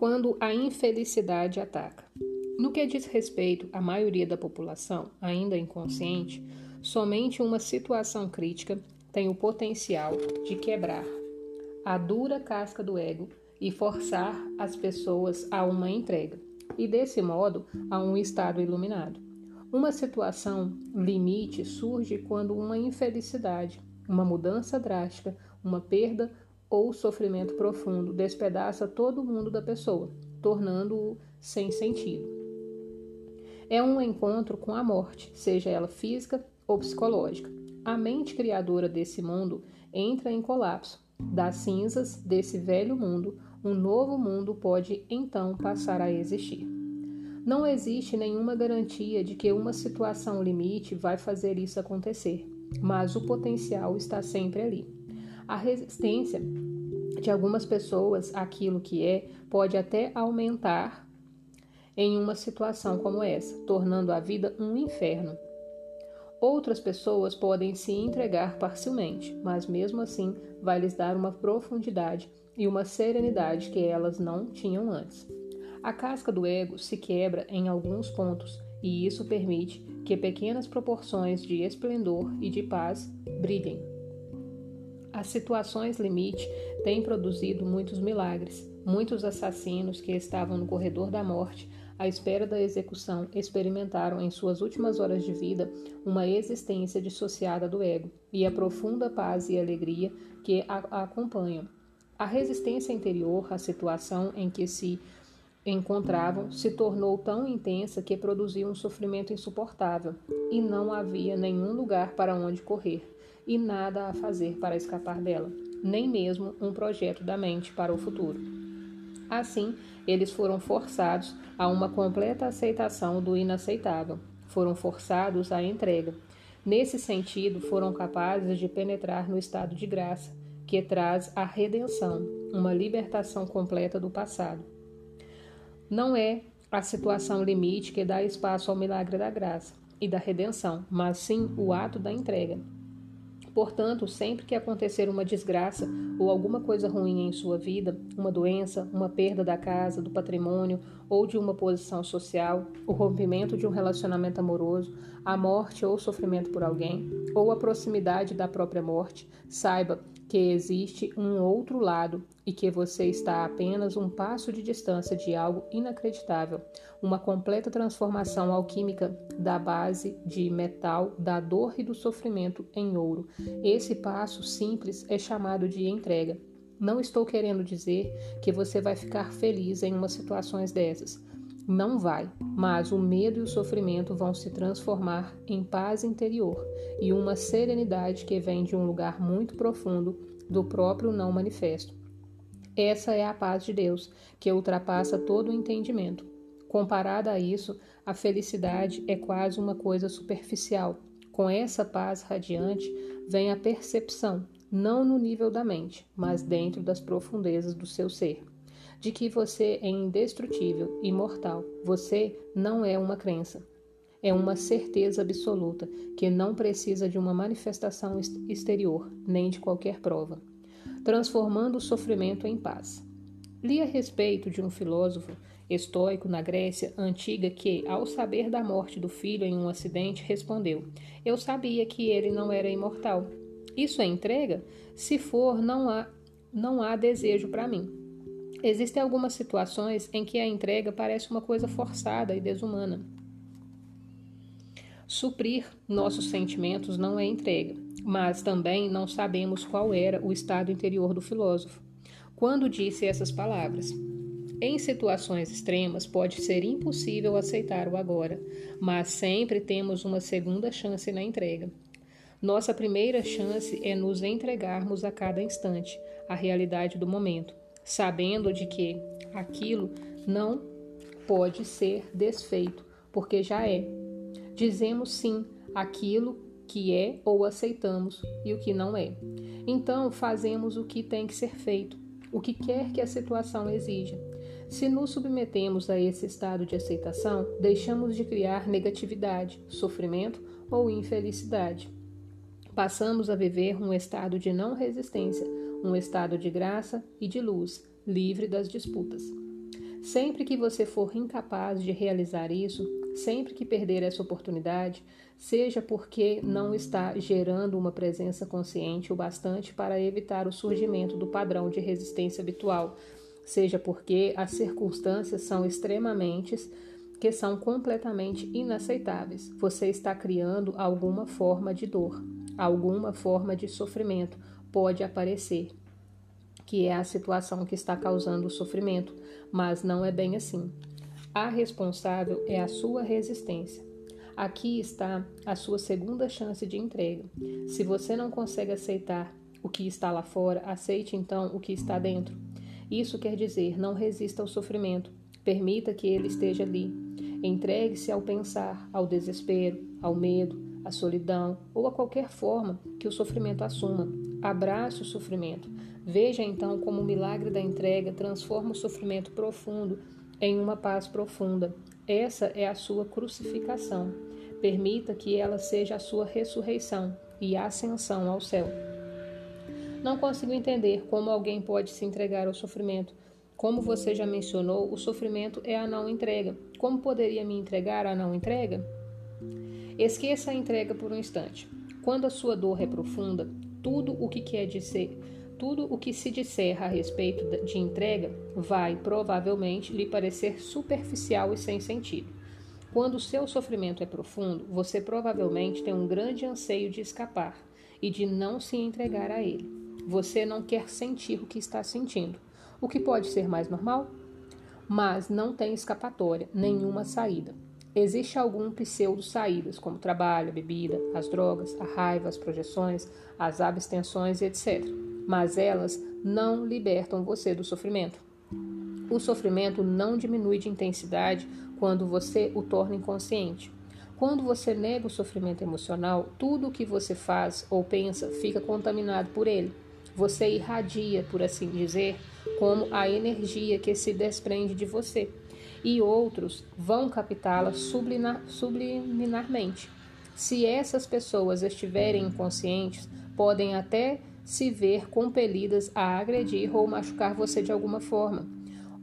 quando a infelicidade ataca. No que diz respeito à maioria da população, ainda inconsciente, somente uma situação crítica tem o potencial de quebrar a dura casca do ego e forçar as pessoas a uma entrega, e desse modo a um estado iluminado. Uma situação limite surge quando uma infelicidade, uma mudança drástica, uma perda ou sofrimento profundo despedaça todo o mundo da pessoa, tornando-o sem sentido. É um encontro com a morte, seja ela física ou psicológica. A mente criadora desse mundo entra em colapso. Das cinzas desse velho mundo, um novo mundo pode então passar a existir. Não existe nenhuma garantia de que uma situação limite vai fazer isso acontecer, mas o potencial está sempre ali. A resistência de algumas pessoas àquilo que é pode até aumentar em uma situação como essa, tornando a vida um inferno. Outras pessoas podem se entregar parcialmente, mas mesmo assim vai lhes dar uma profundidade e uma serenidade que elas não tinham antes. A casca do ego se quebra em alguns pontos e isso permite que pequenas proporções de esplendor e de paz brilhem. As situações limite têm produzido muitos milagres. Muitos assassinos que estavam no corredor da morte à espera da execução, experimentaram em suas últimas horas de vida uma existência dissociada do ego e a profunda paz e alegria que a acompanham. A resistência interior à situação em que se encontravam se tornou tão intensa que produziu um sofrimento insuportável e não havia nenhum lugar para onde correr e nada a fazer para escapar dela, nem mesmo um projeto da mente para o futuro. Assim, eles foram forçados a uma completa aceitação do inaceitável, foram forçados à entrega. Nesse sentido, foram capazes de penetrar no estado de graça, que traz a redenção, uma libertação completa do passado. Não é a situação limite que dá espaço ao milagre da graça e da redenção, mas sim o ato da entrega, Portanto, sempre que acontecer uma desgraça ou alguma coisa ruim em sua vida, uma doença, uma perda da casa, do patrimônio ou de uma posição social, o rompimento de um relacionamento amoroso, a morte ou sofrimento por alguém, ou a proximidade da própria morte, saiba que existe um outro lado e que você está a apenas um passo de distância de algo inacreditável, uma completa transformação alquímica da base de metal, da dor e do sofrimento em ouro. Esse passo simples é chamado de entrega. Não estou querendo dizer que você vai ficar feliz em umas situações dessas. Não vai, mas o medo e o sofrimento vão se transformar em paz interior e uma serenidade que vem de um lugar muito profundo do próprio não manifesto. Essa é a paz de Deus, que ultrapassa todo o entendimento. Comparada a isso, a felicidade é quase uma coisa superficial. Com essa paz radiante vem a percepção, não no nível da mente, mas dentro das profundezas do seu ser de que você é indestrutível, imortal. Você não é uma crença. É uma certeza absoluta que não precisa de uma manifestação exterior, nem de qualquer prova, transformando o sofrimento em paz. Li a respeito de um filósofo estoico na Grécia antiga que, ao saber da morte do filho em um acidente, respondeu: Eu sabia que ele não era imortal. Isso é entrega? Se for, não há, não há desejo para mim. Existem algumas situações em que a entrega parece uma coisa forçada e desumana. Suprir nossos sentimentos não é entrega, mas também não sabemos qual era o estado interior do filósofo quando disse essas palavras. Em situações extremas, pode ser impossível aceitar o agora, mas sempre temos uma segunda chance na entrega. Nossa primeira chance é nos entregarmos a cada instante à realidade do momento, sabendo de que aquilo não pode ser desfeito, porque já é. Dizemos sim àquilo que é ou aceitamos e o que não é. Então fazemos o que tem que ser feito, o que quer que a situação exija. Se nos submetemos a esse estado de aceitação, deixamos de criar negatividade, sofrimento ou infelicidade. Passamos a viver um estado de não resistência, um estado de graça e de luz, livre das disputas. Sempre que você for incapaz de realizar isso, sempre que perder essa oportunidade, seja porque não está gerando uma presença consciente o bastante para evitar o surgimento do padrão de resistência habitual, seja porque as circunstâncias são extremamente que são completamente inaceitáveis. Você está criando alguma forma de dor, alguma forma de sofrimento pode aparecer, que é a situação que está causando o sofrimento, mas não é bem assim. A responsável é a sua resistência. Aqui está a sua segunda chance de entrega. Se você não consegue aceitar o que está lá fora, aceite então o que está dentro. Isso quer dizer, não resista ao sofrimento, permita que ele esteja ali. Entregue-se ao pensar, ao desespero, ao medo, à solidão ou a qualquer forma que o sofrimento assuma. Abrace o sofrimento. Veja então como o milagre da entrega transforma o sofrimento profundo em uma paz profunda. Essa é a sua crucificação. Permita que ela seja a sua ressurreição e ascensão ao céu. Não consigo entender como alguém pode se entregar ao sofrimento. Como você já mencionou, o sofrimento é a não entrega. Como poderia me entregar à não entrega? Esqueça a entrega por um instante. Quando a sua dor é profunda, tudo o que quer dizer, tudo o que se disser a respeito de entrega vai provavelmente lhe parecer superficial e sem sentido. Quando o seu sofrimento é profundo, você provavelmente tem um grande anseio de escapar e de não se entregar a ele. Você não quer sentir o que está sentindo, o que pode ser mais normal, mas não tem escapatória, nenhuma saída. Existe algum pseudo saídas, como trabalho, a bebida, as drogas, a raiva, as projeções, as abstenções, etc. Mas elas não libertam você do sofrimento. O sofrimento não diminui de intensidade quando você o torna inconsciente. Quando você nega o sofrimento emocional, tudo o que você faz ou pensa fica contaminado por ele. Você irradia, por assim dizer, como a energia que se desprende de você, e outros vão captá-la subliminarmente. Se essas pessoas estiverem inconscientes, podem até se ver compelidas a agredir ou machucar você de alguma forma.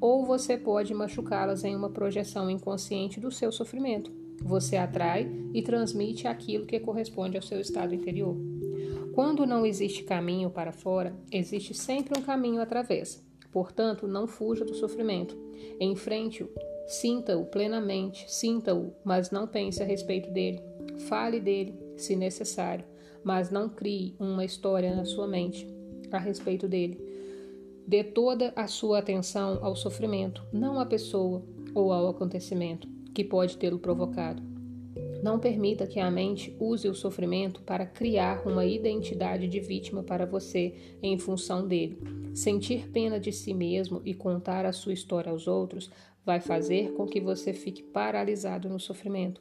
Ou você pode machucá-las em uma projeção inconsciente do seu sofrimento. Você atrai e transmite aquilo que corresponde ao seu estado interior. Quando não existe caminho para fora, existe sempre um caminho através. Portanto, não fuja do sofrimento. Enfrente-o, sinta-o plenamente, sinta-o, mas não pense a respeito dele. Fale dele, se necessário, mas não crie uma história na sua mente a respeito dele. Dê toda a sua atenção ao sofrimento, não à pessoa ou ao acontecimento que pode tê-lo provocado. Não permita que a mente use o sofrimento para criar uma identidade de vítima para você em função dele. Sentir pena de si mesmo e contar a sua história aos outros vai fazer com que você fique paralisado no sofrimento.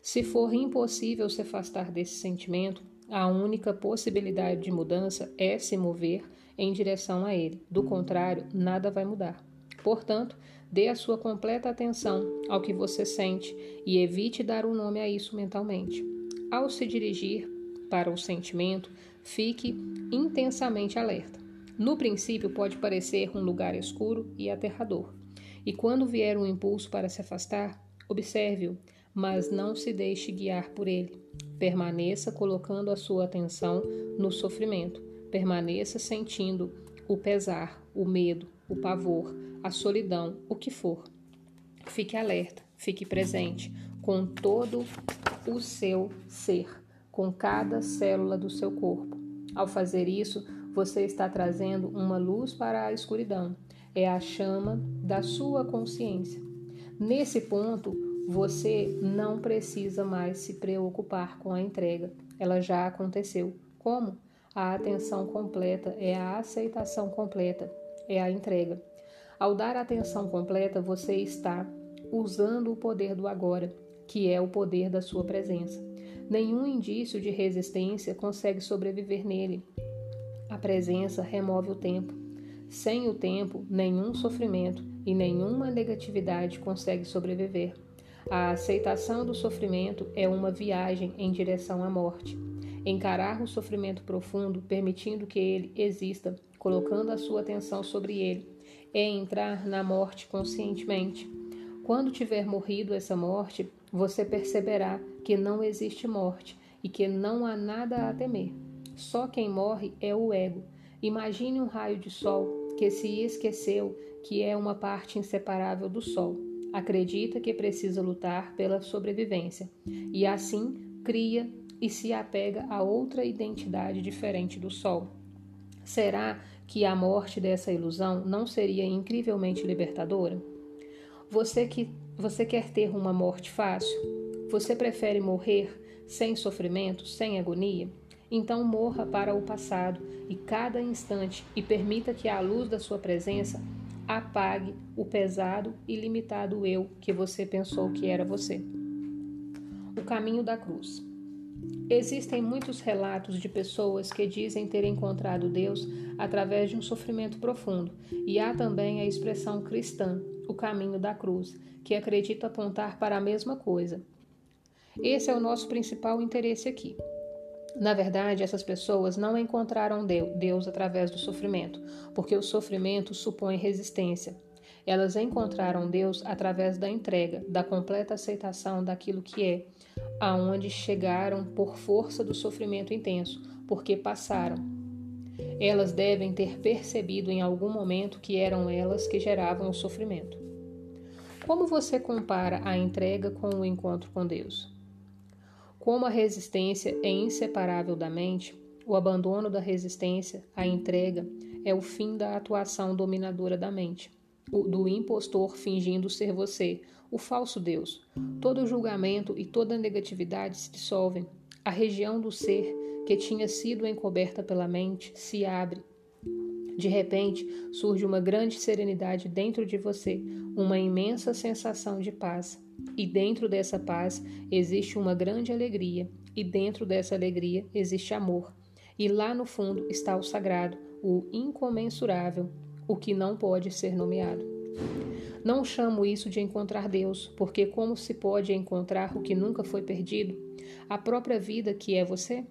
Se for impossível se afastar desse sentimento, a única possibilidade de mudança é se mover em direção a ele. Do contrário, nada vai mudar. Portanto, Dê a sua completa atenção ao que você sente e evite dar um nome a isso mentalmente. Ao se dirigir para o sentimento, fique intensamente alerta. No princípio, pode parecer um lugar escuro e aterrador. E quando vier um impulso para se afastar, observe-o, mas não se deixe guiar por ele. Permaneça colocando a sua atenção no sofrimento. Permaneça sentindo o pesar, o medo, o pavor, a solidão, o que for. Fique alerta, fique presente com todo o seu ser, com cada célula do seu corpo. Ao fazer isso, você está trazendo uma luz para a escuridão. É a chama da sua consciência. Nesse ponto, você não precisa mais se preocupar com a entrega. Ela já aconteceu. Como? A atenção completa é a aceitação completa, é a entrega. Ao dar atenção completa, você está usando o poder do agora, que é o poder da sua presença. Nenhum indício de resistência consegue sobreviver nele. A presença remove o tempo. Sem o tempo, nenhum sofrimento e nenhuma negatividade consegue sobreviver. A aceitação do sofrimento é uma viagem em direção à morte. Encarar o sofrimento profundo, permitindo que ele exista, colocando a sua atenção sobre ele, é entrar na morte conscientemente. Quando tiver morrido essa morte, você perceberá que não existe morte e que não há nada a temer. Só quem morre é o ego. Imagine um raio de sol que se esqueceu que é uma parte inseparável do sol. Acredita que precisa lutar pela sobrevivência e assim cria e se apega a outra identidade diferente do sol. Será que a morte dessa ilusão não seria incrivelmente libertadora? Você que você quer ter uma morte fácil? Você prefere morrer sem sofrimento, sem agonia? Então morra para o passado e cada instante e permita que a luz da sua presença apague o pesado e limitado eu que você pensou que era você. O caminho da cruz. Existem muitos relatos de pessoas que dizem ter encontrado Deus através de um sofrimento profundo, e há também a expressão cristã, o caminho da cruz, que acredita apontar para a mesma coisa. Esse é o nosso principal interesse aqui. Na verdade, essas pessoas não encontraram Deus através do sofrimento, porque o sofrimento supõe resistência. Elas encontraram Deus através da entrega, da completa aceitação daquilo que é, aonde chegaram por força do sofrimento intenso, porque passaram. Elas devem ter percebido em algum momento que eram elas que geravam o sofrimento. Como você compara a entrega com o encontro com Deus? Como a resistência é inseparável da mente, o abandono da resistência, a entrega, é o fim da atuação dominadora da mente, do impostor fingindo ser você, o falso Deus. Todo julgamento e toda negatividade se dissolvem. A região do ser que tinha sido encoberta pela mente se abre. De repente, surge uma grande serenidade dentro de você, uma imensa sensação de paz. E dentro dessa paz existe uma grande alegria, e dentro dessa alegria existe amor. E lá no fundo está o sagrado, o incomensurável, o que não pode ser nomeado. Não chamo isso de encontrar Deus, porque como se pode encontrar o que nunca foi perdido? A própria vida que é você?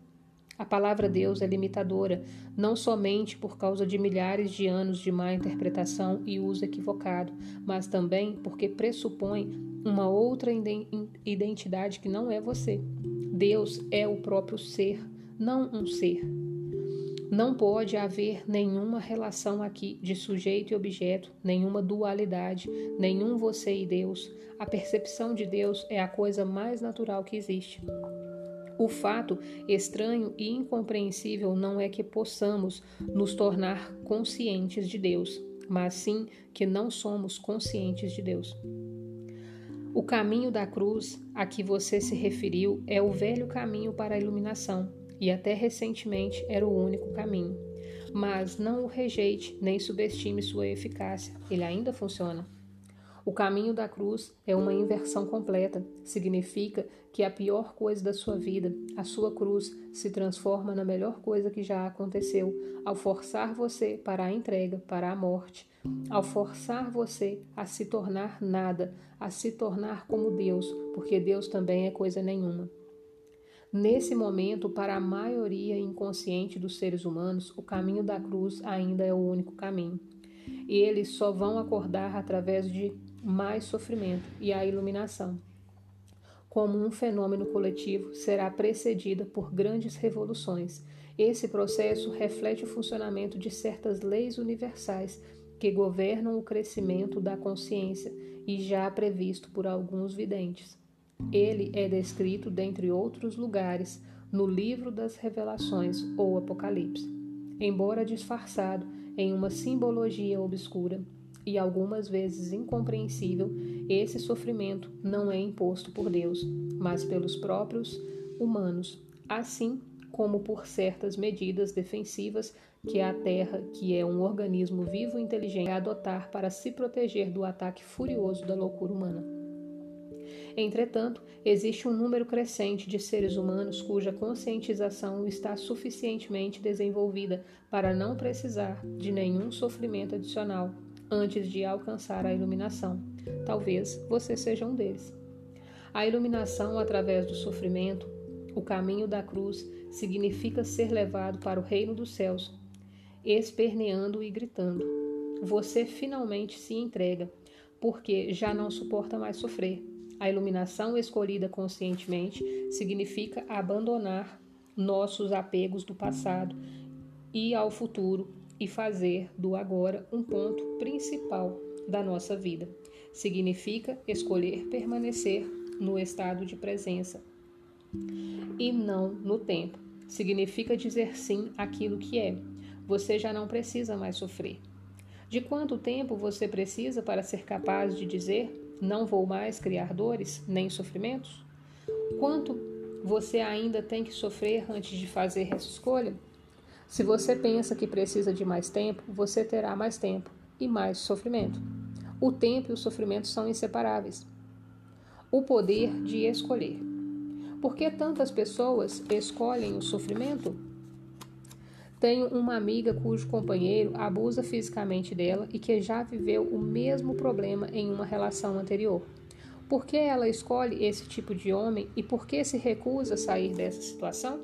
A palavra Deus é limitadora, não somente por causa de milhares de anos de má interpretação e uso equivocado, mas também porque pressupõe uma outra identidade que não é você. Deus é o próprio ser, não um ser. Não pode haver nenhuma relação aqui de sujeito e objeto, nenhuma dualidade, nenhum você e Deus. A percepção de Deus é a coisa mais natural que existe. O fato estranho e incompreensível não é que possamos nos tornar conscientes de Deus, mas sim que não somos conscientes de Deus. O caminho da cruz a que você se referiu é o velho caminho para a iluminação e até recentemente era o único caminho. Mas não o rejeite nem subestime sua eficácia, ele ainda funciona. O caminho da cruz é uma inversão completa. Significa que a pior coisa da sua vida, a sua cruz, se transforma na melhor coisa que já aconteceu, ao forçar você para a entrega, para a morte, ao forçar você a se tornar nada, a se tornar como Deus, porque Deus também é coisa nenhuma. Nesse momento, para a maioria inconsciente dos seres humanos, o caminho da cruz ainda é o único caminho. E eles só vão acordar através de mais sofrimento e a iluminação, como um fenômeno coletivo, será precedida por grandes revoluções. Esse processo reflete o funcionamento de certas leis universais que governam o crescimento da consciência e já previsto por alguns videntes. Ele é descrito, dentre outros lugares, no livro das Revelações ou Apocalipse, embora disfarçado em uma simbologia obscura e algumas vezes incompreensível, esse sofrimento não é imposto por Deus, mas pelos próprios humanos, assim como por certas medidas defensivas que a Terra, que é um organismo vivo e inteligente, adotar para se proteger do ataque furioso da loucura humana. Entretanto, existe um número crescente de seres humanos cuja conscientização está suficientemente desenvolvida para não precisar de nenhum sofrimento adicional antes de alcançar a iluminação. Talvez você seja um deles. A iluminação através do sofrimento, o caminho da cruz, significa ser levado para o reino dos céus. esperneando e gritando. Você finalmente se entrega, porque já não suporta mais sofrer. A iluminação escolhida conscientemente significa abandonar nossos apegos do passado e ao futuro e fazer do agora um ponto principal da nossa vida. Significa escolher permanecer no estado de presença e não no tempo. Significa dizer sim àquilo que é. Você já não precisa mais sofrer. De quanto tempo você precisa para ser capaz de dizer não vou mais criar dores nem sofrimentos? Quanto você ainda tem que sofrer antes de fazer essa escolha? Se você pensa que precisa de mais tempo, você terá mais tempo e mais sofrimento. O tempo e o sofrimento são inseparáveis. O poder de escolher. Por que tantas pessoas escolhem o sofrimento? Tenho uma amiga cujo companheiro abusa fisicamente dela e que já viveu o mesmo problema em uma relação anterior. Por que ela escolhe esse tipo de homem e por que se recusa a sair dessa situação?